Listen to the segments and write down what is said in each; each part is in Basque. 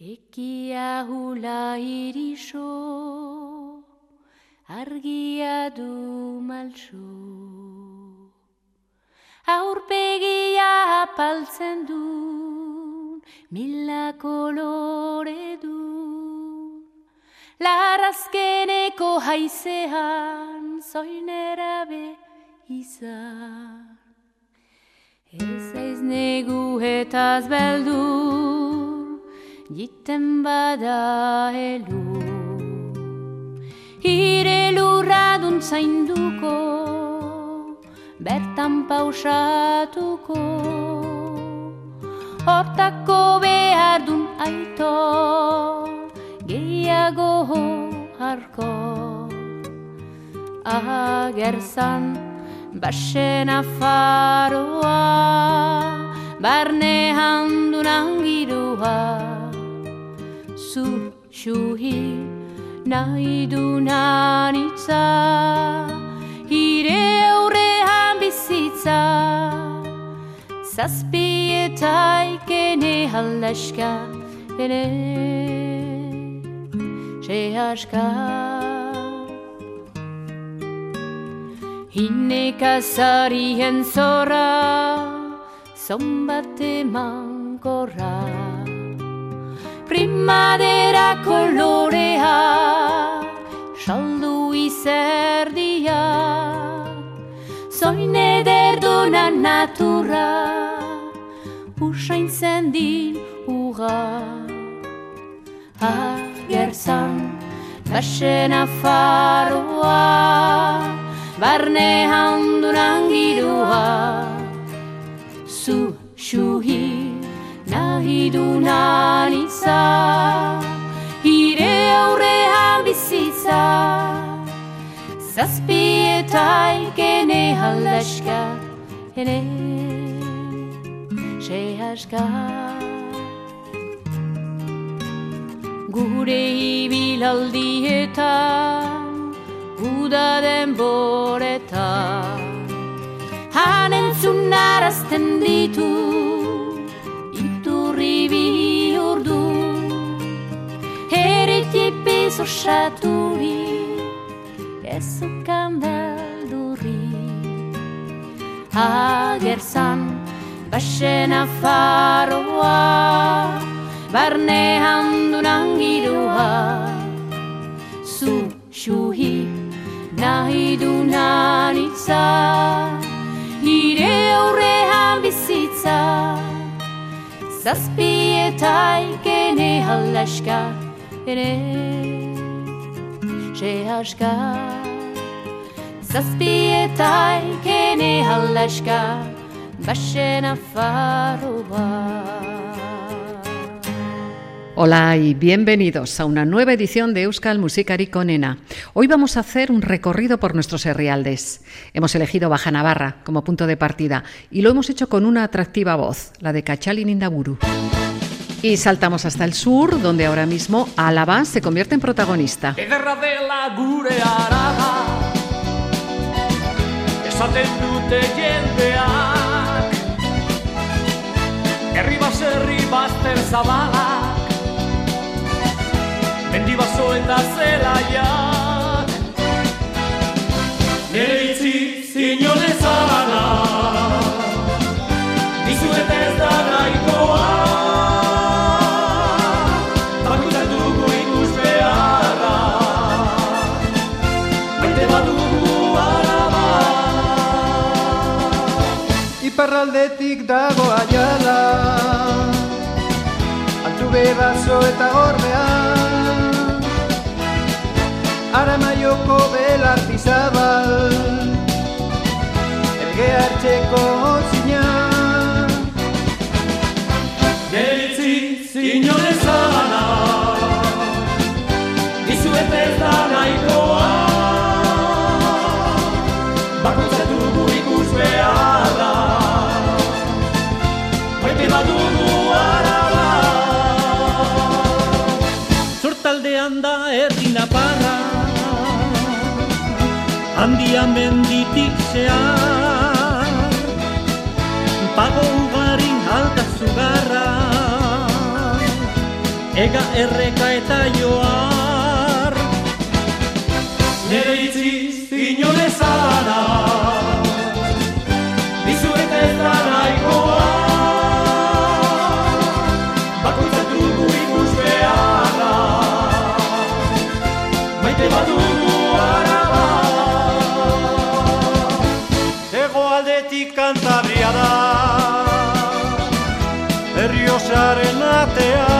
Ekia hula iriso, argia du malso. Aurpegia apaltzen du, mila kolore du. Larazkeneko haizean, zoinera be izan. Ez aiz negu eta jiten bada elu. Hire lurradun zainduko, bertan pausatuko, hortako behar dun aito, gehiago harko. Agerzan, basen afaroa, barne handunan girua, zu xuhi nahi du nanitza hire aurrean bizitza zazpi eta ikene haldaska ene sehaska Hinek azarien zora, zombate mankorra primadera kolorea saldu izerdia zoin ederduna natura usain zendin uga. Agerzan basen afaroa barne handunan girua. Zu xuhi nahi du naniza Hire aurrean bizitza. Zazpi eta ikene haldaska Ene se haska Gure ibilaldieta Uda denboreta Hanentzun arazten ditu ribi urdu Heriti piso shaturi Esu kandalduri Agersan basen afaroa Barne handunan girua Zu xuhi nahi du nanitza Hire aurrean bizitza Zazpi eta ikene halaska ere Se haska Zazpi eta ikene halaska Basen afaroa Hola y bienvenidos a una nueva edición de Euskal Musikari Conena. Hoy vamos a hacer un recorrido por nuestros herrialdes. Hemos elegido Baja Navarra como punto de partida y lo hemos hecho con una atractiva voz, la de Cachali Nindaburu. Y saltamos hasta el sur, donde ahora mismo Álava se convierte en protagonista. Mendibaso eta zelaiak Nere itzi zinon ezagana Dizuet ez da nahikoa. Bakutan dugu ikus beharra. Maite bat dugu araba. Iparraldetik dago aiala. Altu bebazo eta gorbean Aramaioko belartizabal Elge hartxeko zina Geritzi zinone zana Dizuet ez da nahikoa handia menditik zehar. Pago ugarin alta zugarra. Ega erreka eta joar. Nere itziz Herriosaren atea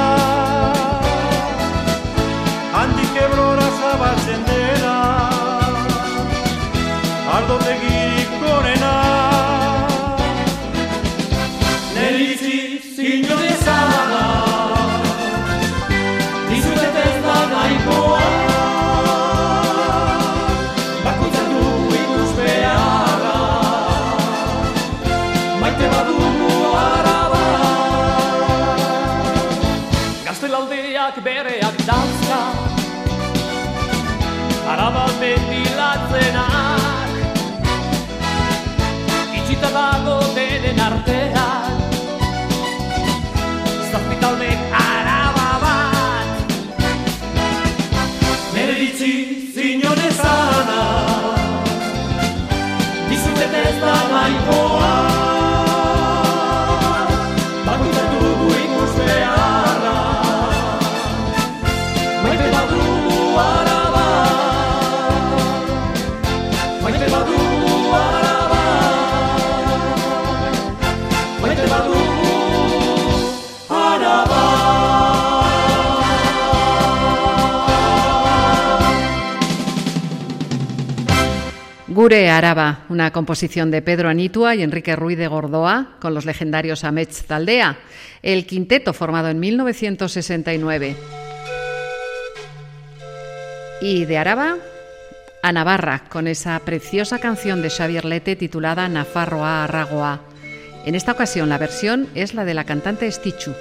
mendilatzenak Itxita dago denen artean. Zazpitalmek araba bat. Nere ditzi zinon ezana Dizutet ez da nahikoa Gure Araba, una composición de Pedro Anitua y Enrique Ruiz de Gordoa con los legendarios Amets Taldea, el quinteto formado en 1969. Y de Araba a Navarra con esa preciosa canción de Xavier Lete titulada Nafarroa Arragoa. En esta ocasión la versión es la de la cantante Stichu.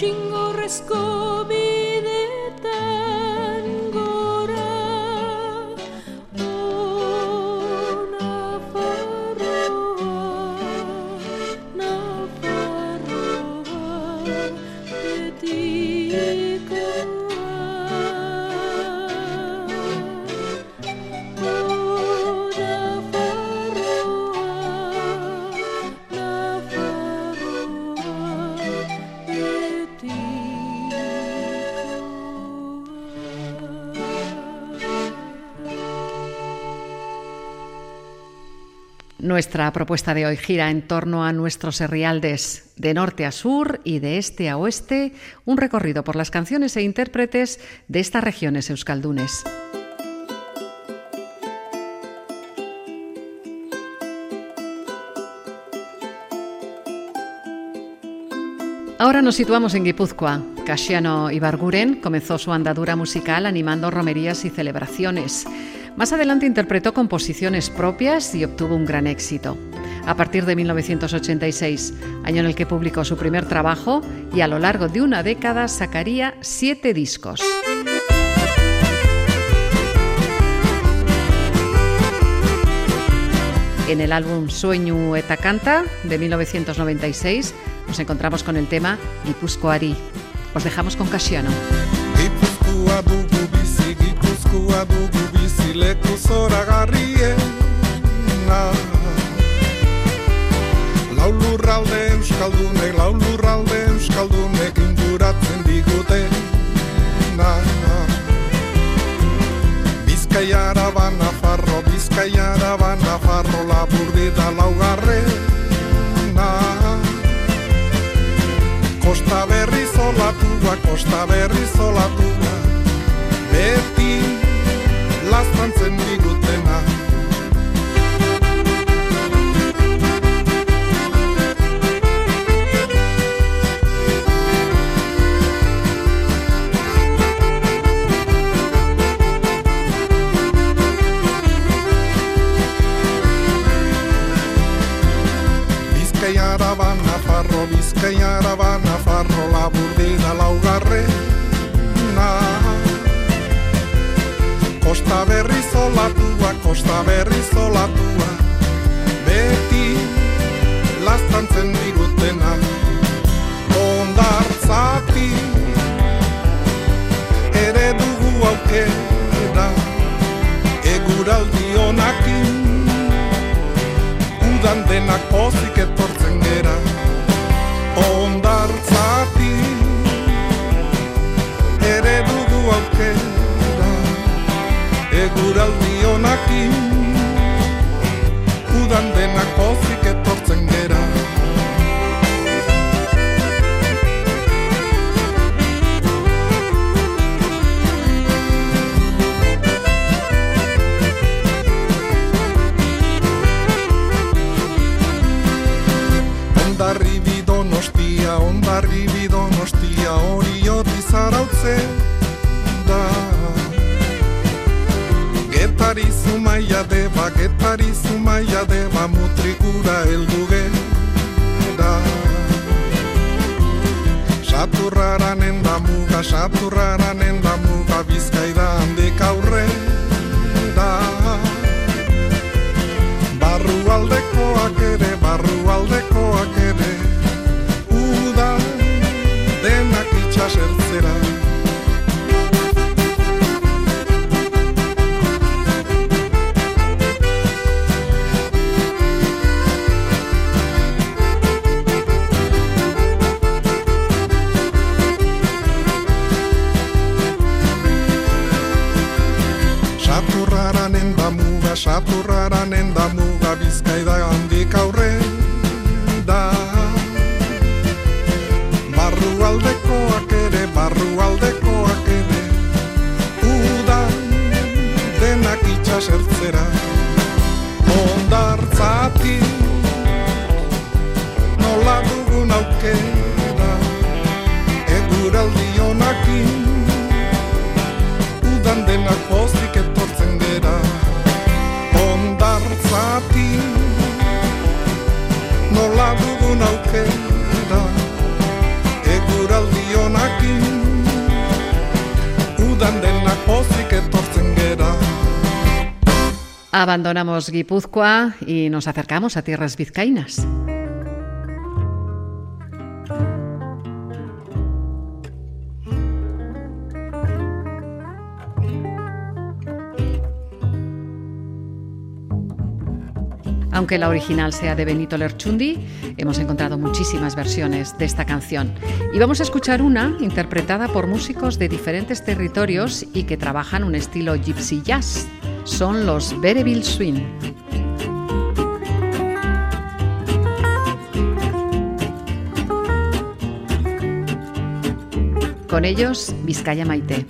chingo rescó Nuestra propuesta de hoy gira en torno a nuestros herrialdes, de norte a sur y de este a oeste, un recorrido por las canciones e intérpretes de estas regiones euskaldunes. Ahora nos situamos en Guipúzcoa. Casiano Ibarguren comenzó su andadura musical animando romerías y celebraciones. Más adelante interpretó composiciones propias y obtuvo un gran éxito. A partir de 1986, año en el que publicó su primer trabajo, y a lo largo de una década sacaría siete discos. En el álbum Sueño eta Canta de 1996 nos encontramos con el tema Guipuzcoari. Os dejamos con Casiano. Leku zoragarriena. Lau lurralde euskaldunek, lau lurralde euskaldunek inguratzen digutena. Bizkaiara ba Nafarro, Bizkaiara ba Nafarro Laburdi da laugarrena. Kosta berri zolatua, kosta berri zolatua and berri zolatua, kosta berri zolatua Beti lastantzen digutena Ondartzati ere dugu aukera Eguraldi honakin udan denak pozik duen aukera Eguraldi honakin Udan denak pozik etortzen gera Abandonamos Guipúzcoa y nos acercamos a tierras vizcaínas. Aunque la original sea de Benito Lerchundi, hemos encontrado muchísimas versiones de esta canción. Y vamos a escuchar una interpretada por músicos de diferentes territorios y que trabajan un estilo gypsy jazz. Son los Bereville Swing. Con ellos, Vizcaya Maite.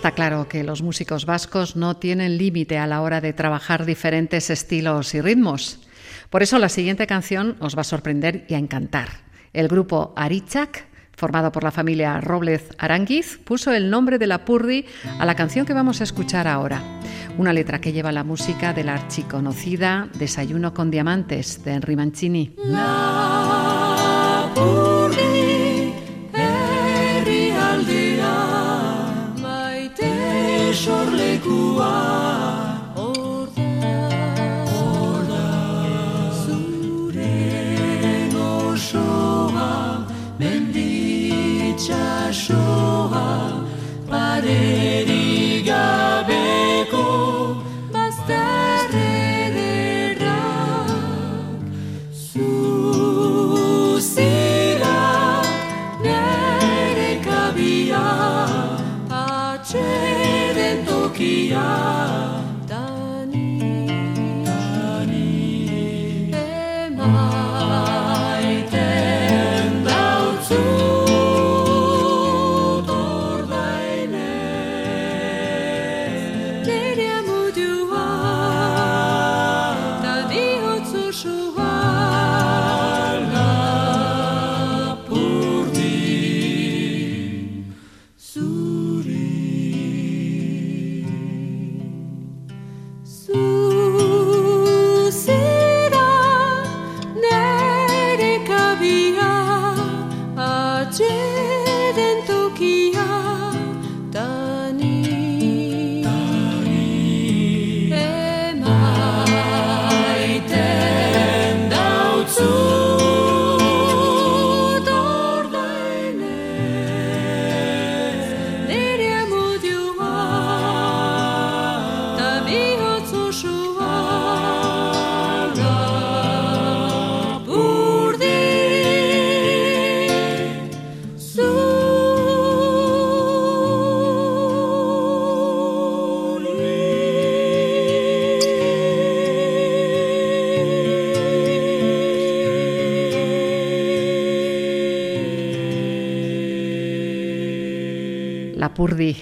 Está claro que los músicos vascos no tienen límite a la hora de trabajar diferentes estilos y ritmos. Por eso la siguiente canción os va a sorprender y a encantar. El grupo Arichak, formado por la familia Roblez Aranguiz, puso el nombre de la Purdi a la canción que vamos a escuchar ahora. Una letra que lleva la música de la archiconocida Desayuno con Diamantes de Henry Mancini. one.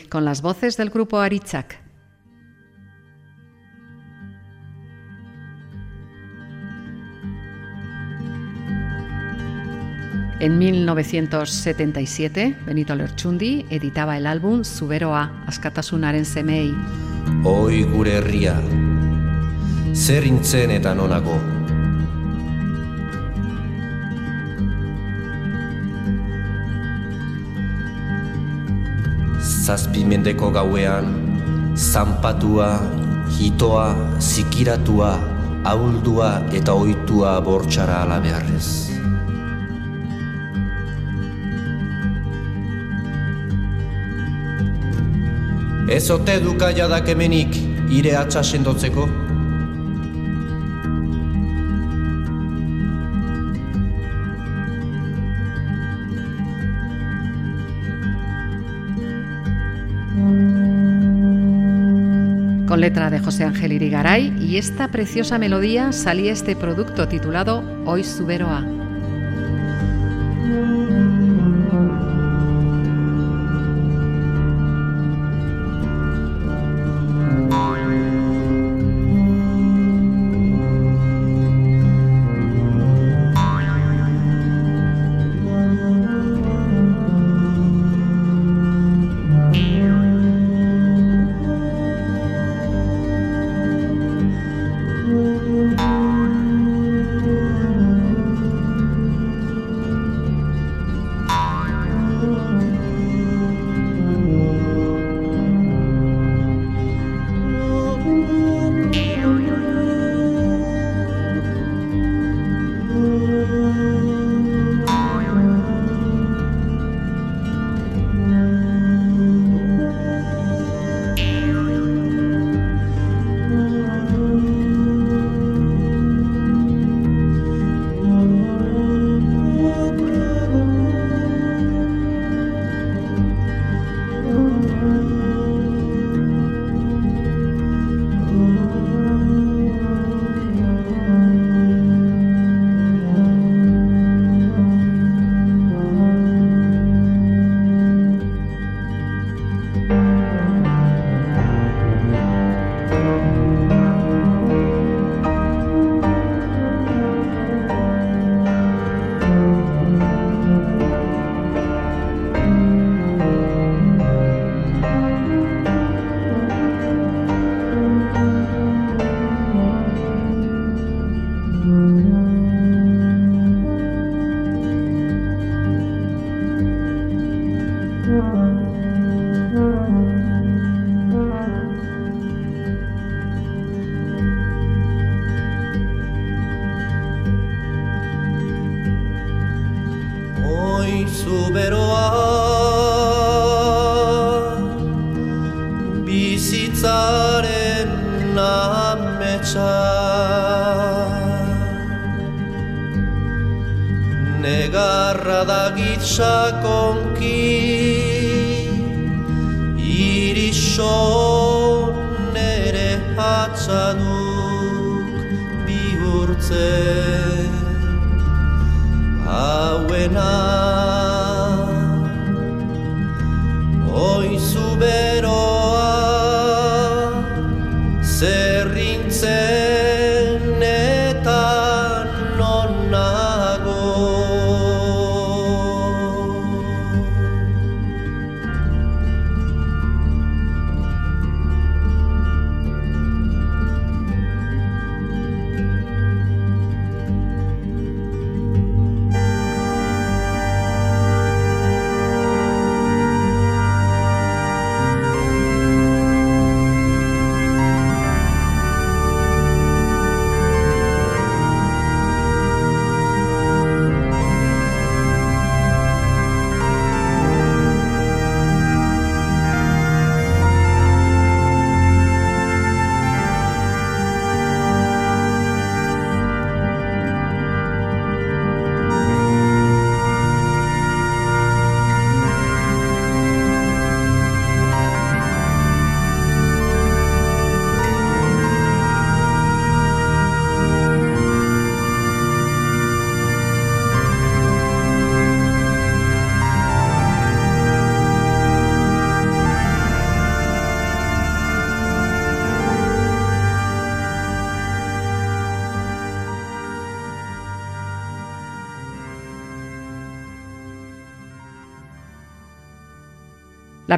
Con las voces del grupo Aritzak. En 1977, Benito Lertxundi editaba el álbum Zuberoa, askatasunaren semei. Oi gure herria, zer intzen. Zazpi mendeko gauean, zanpatua, hitoa, zikiratua, ahuldua eta oitua bortxara alabearrez. Ez ote duka jadak hemenik ire atxa sendotzeko? Con letra de José Ángel Irigaray y esta preciosa melodía salía este producto titulado Hoy Suberoa.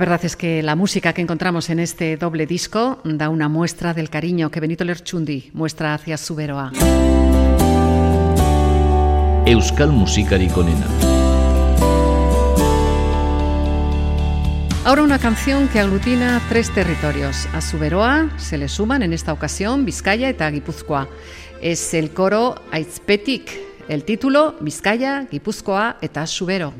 Verdad es que la música que encontramos en este doble disco da una muestra del cariño que Benito Lerchundi muestra hacia su Beroa. Euskal. Ahora una canción que aglutina tres territorios. A Suberoa se le suman en esta ocasión Vizcaya y Guipúzcoa. Es el coro Aitzpetik. El título Vizcaya, Guipúzcoa eta Subero.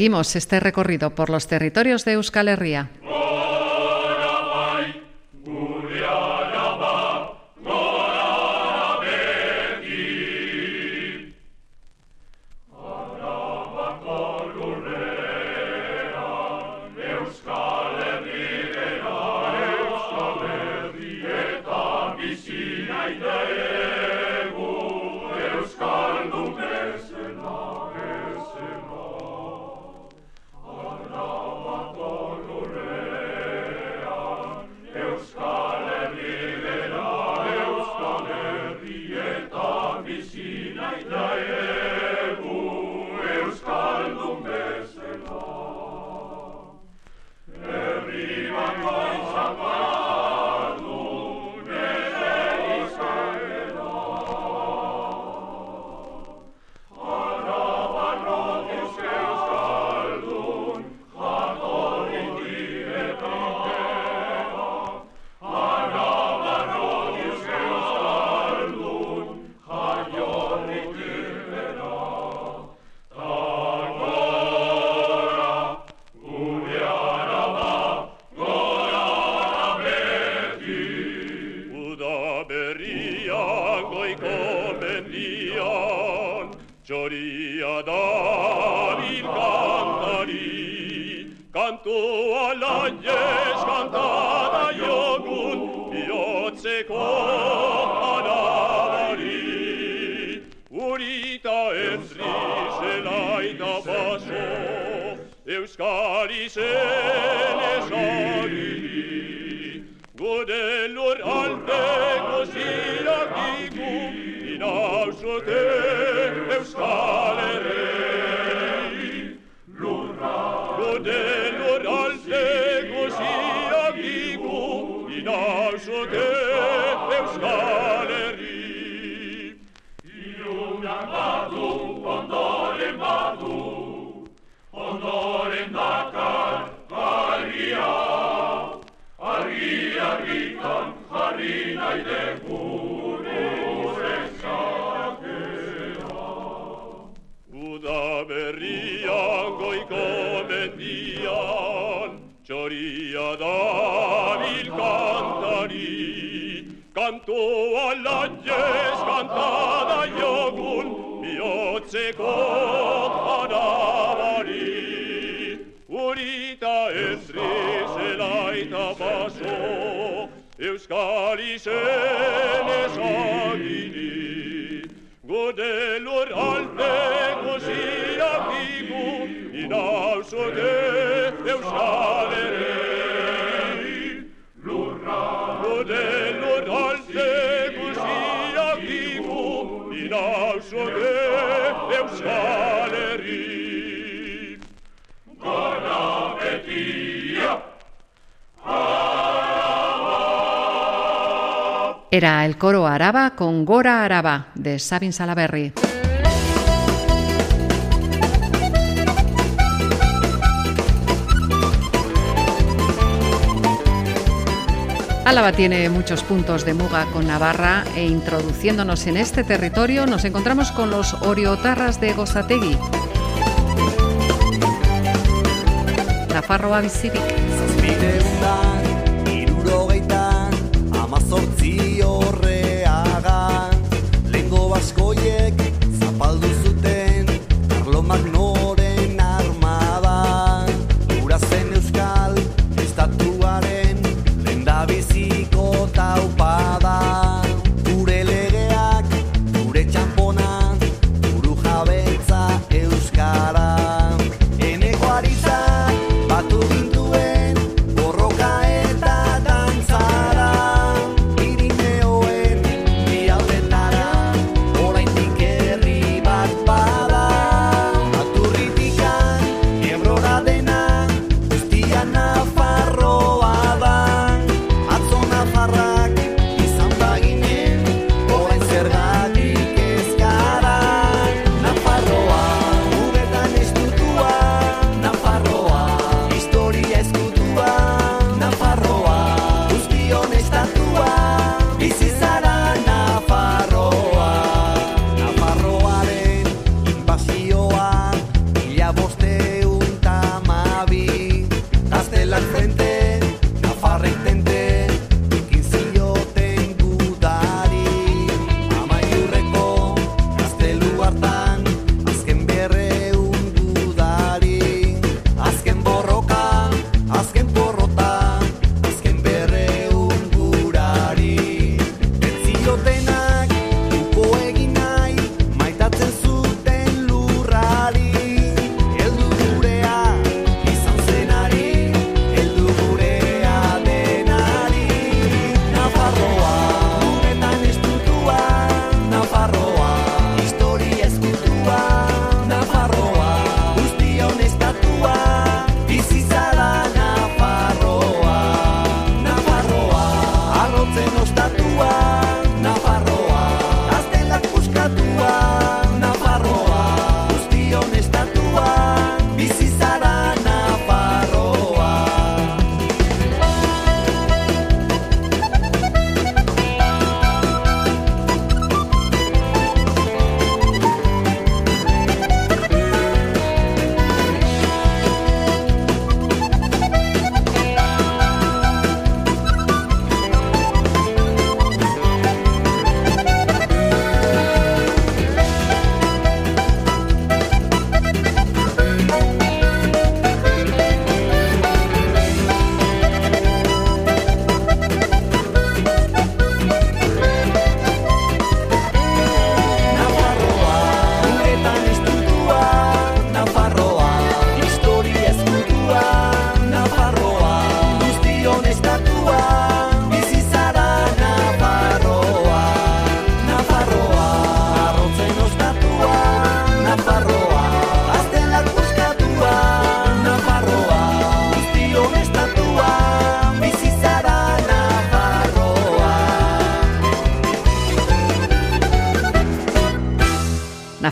Seguimos este recorrido por los territorios de Euskal Herria. euskari sene sagini, godelor alpe goziragigum in ausote Era el coro Araba con Gora Araba de Sabin Salaberry. Álava tiene muchos puntos de muga con Navarra e introduciéndonos en este territorio nos encontramos con los oriotarras de Gozategui. La Farroa Bizirik.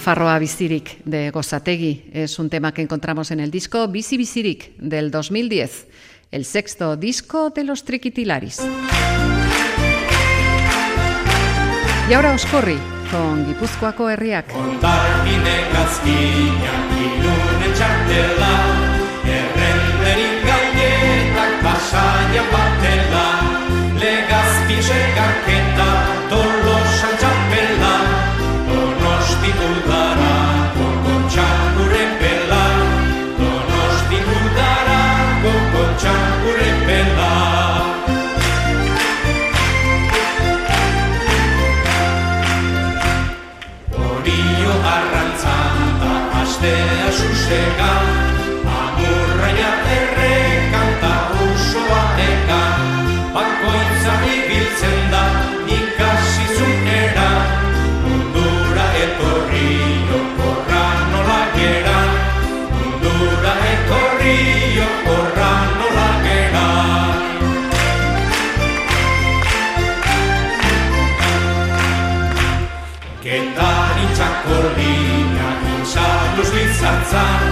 Nafarroa Bizirik de Gozategui. Es un tema que encontramos en el disco Bici Bizirik del 2010, el sexto disco de los Triquitilaris. Y ahora Oscorri con Gipuzkoako herriak. gordina, xaluz bizatzan.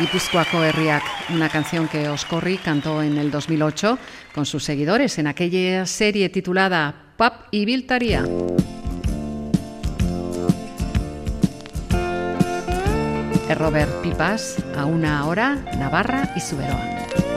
Y Herriak, una canción que Oscorri cantó en el 2008 con sus seguidores en aquella serie titulada Pap y Biltaría. Robert Pipas, a una hora, Navarra y Suberoa.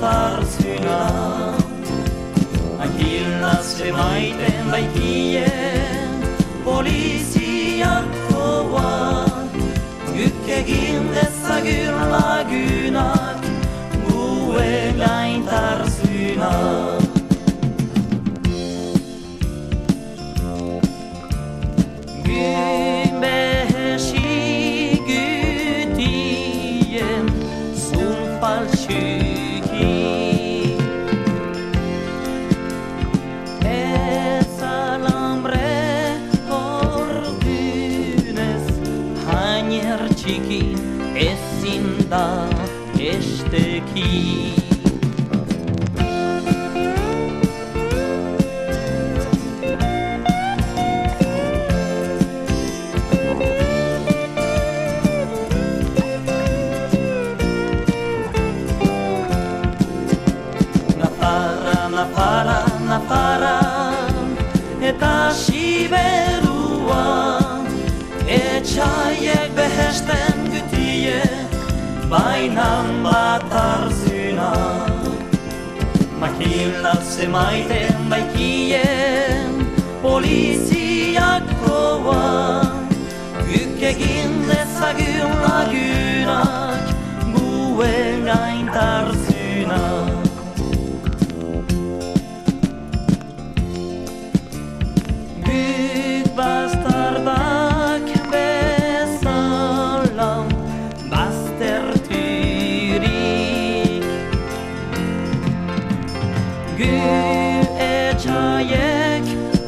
zartzuna Akil nazte maiten baitie Poliziak koa Guk egin dezagun lagunak Gu egain Nafarra Eta Siberua Etxaiek behesten gütie Bainan bat arzuna. Makila zemaiten baikien Poliziak koa Guk egin dezagun lagunak Guen gaintarzunak like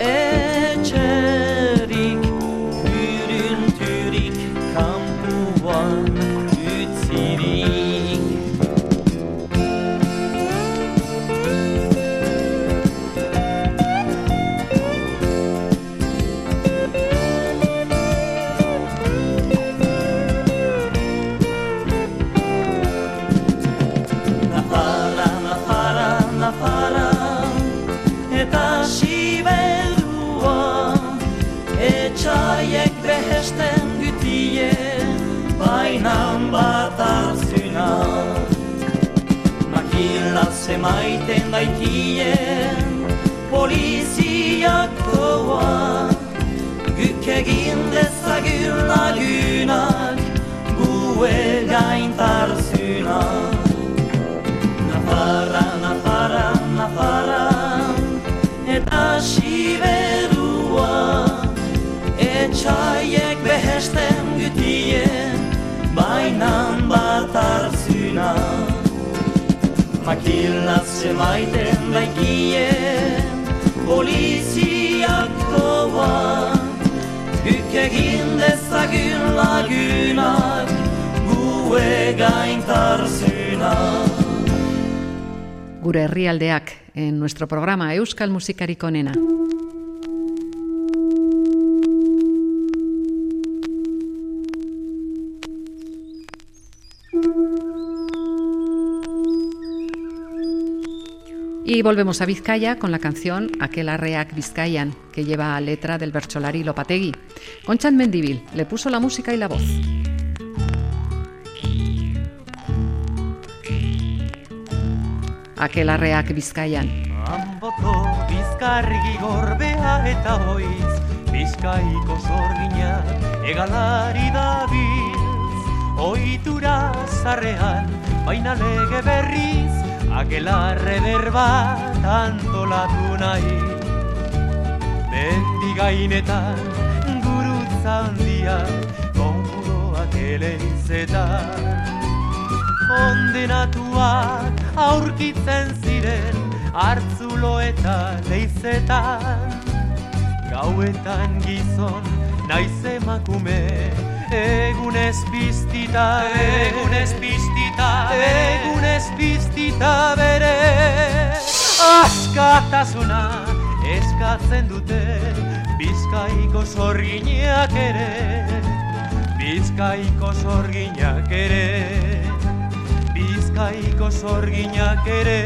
Makila zemaiten baitien Poliziak koa Guk egin dezagun lagunak Makila zemaiten baikien Poliziak koa Guk egin dezagun lagunak Gue gaintarzunak Gure herrialdeak en nuestro programa Euskal Musikarik onena. Y volvemos a Vizcaya con la canción Aquel arreak Vizcayan, que lleva letra del Bercholari Lopategui. Conchan Mendivil le puso la música y la voz. Aquel arreak Vizcayan. Anboko bizkargi gorbea eta hoiz Bizkaiko zorgina egalari dabiltz Oitura zarrean baina lege berriz Akelarre berbat antolatu nahi Mendi gainetan gurutza handia Konjuroak eleizetan kondenatuak aurkitzen ziren hartzulo eta leizetan gauetan gizon naiz emakume egunez piztita. Egunez piztita egunez piztita bere askatasuna eskatzen dute bizkaiko zorginak ere bizkaiko zorginak ere bizkaiko zorginak ere.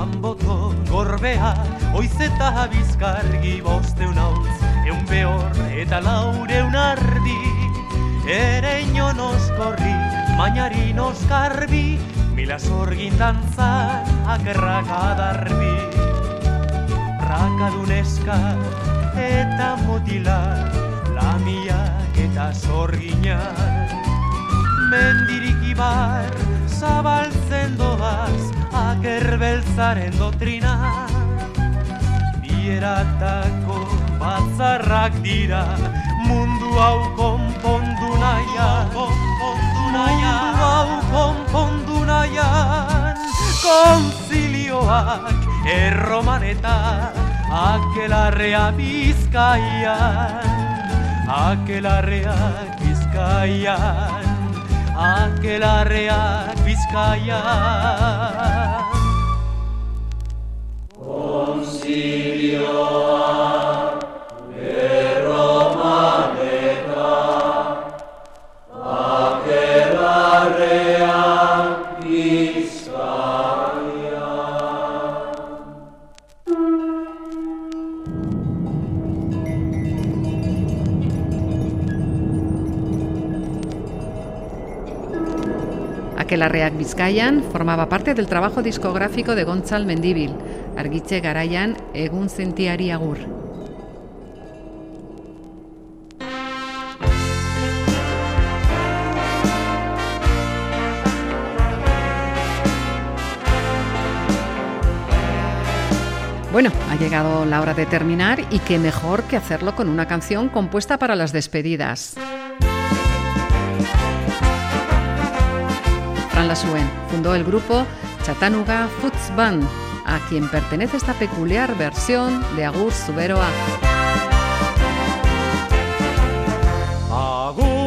Anboko gorbea, oiz eta bizkargi bosteun Eun behor eta laureun ardi Ere inon oskorri, mainari oskarbi Mila zorgin dantzan, akerrak adarbi Rakadun eta motilak Lamiak eta zorginak mendirik ibar zabaltzen doaz akerbeltzaren dotrina Bieratako batzarrak dira mundu hau konpondu nahian. Konpondu nahian hau konpondu nahian. Konzilioak erroman eta akelarrea bizkaian. Akelarreak bizkaian. Akelarreak bizkaian Aquelarreak Bizkaian formaba parte del trabajo discográfico de Gontzal Mendibil, argitxe garaian egun zentiari agur. Bueno, ha llegado la hora de terminar y qué mejor que hacerlo con una canción compuesta para las despedidas. Fran Lasuen fundó el grupo Chattanooga Foods a quien pertenece esta peculiar versión de Agur Zuberoa. Agur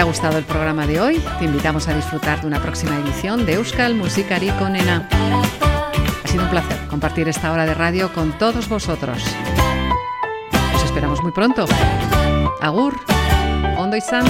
te ha gustado el programa de hoy, te invitamos a disfrutar de una próxima edición de Euskal Musikari con Nena. Ha sido un placer compartir esta hora de radio con todos vosotros. Os esperamos muy pronto. Agur, ondo izan.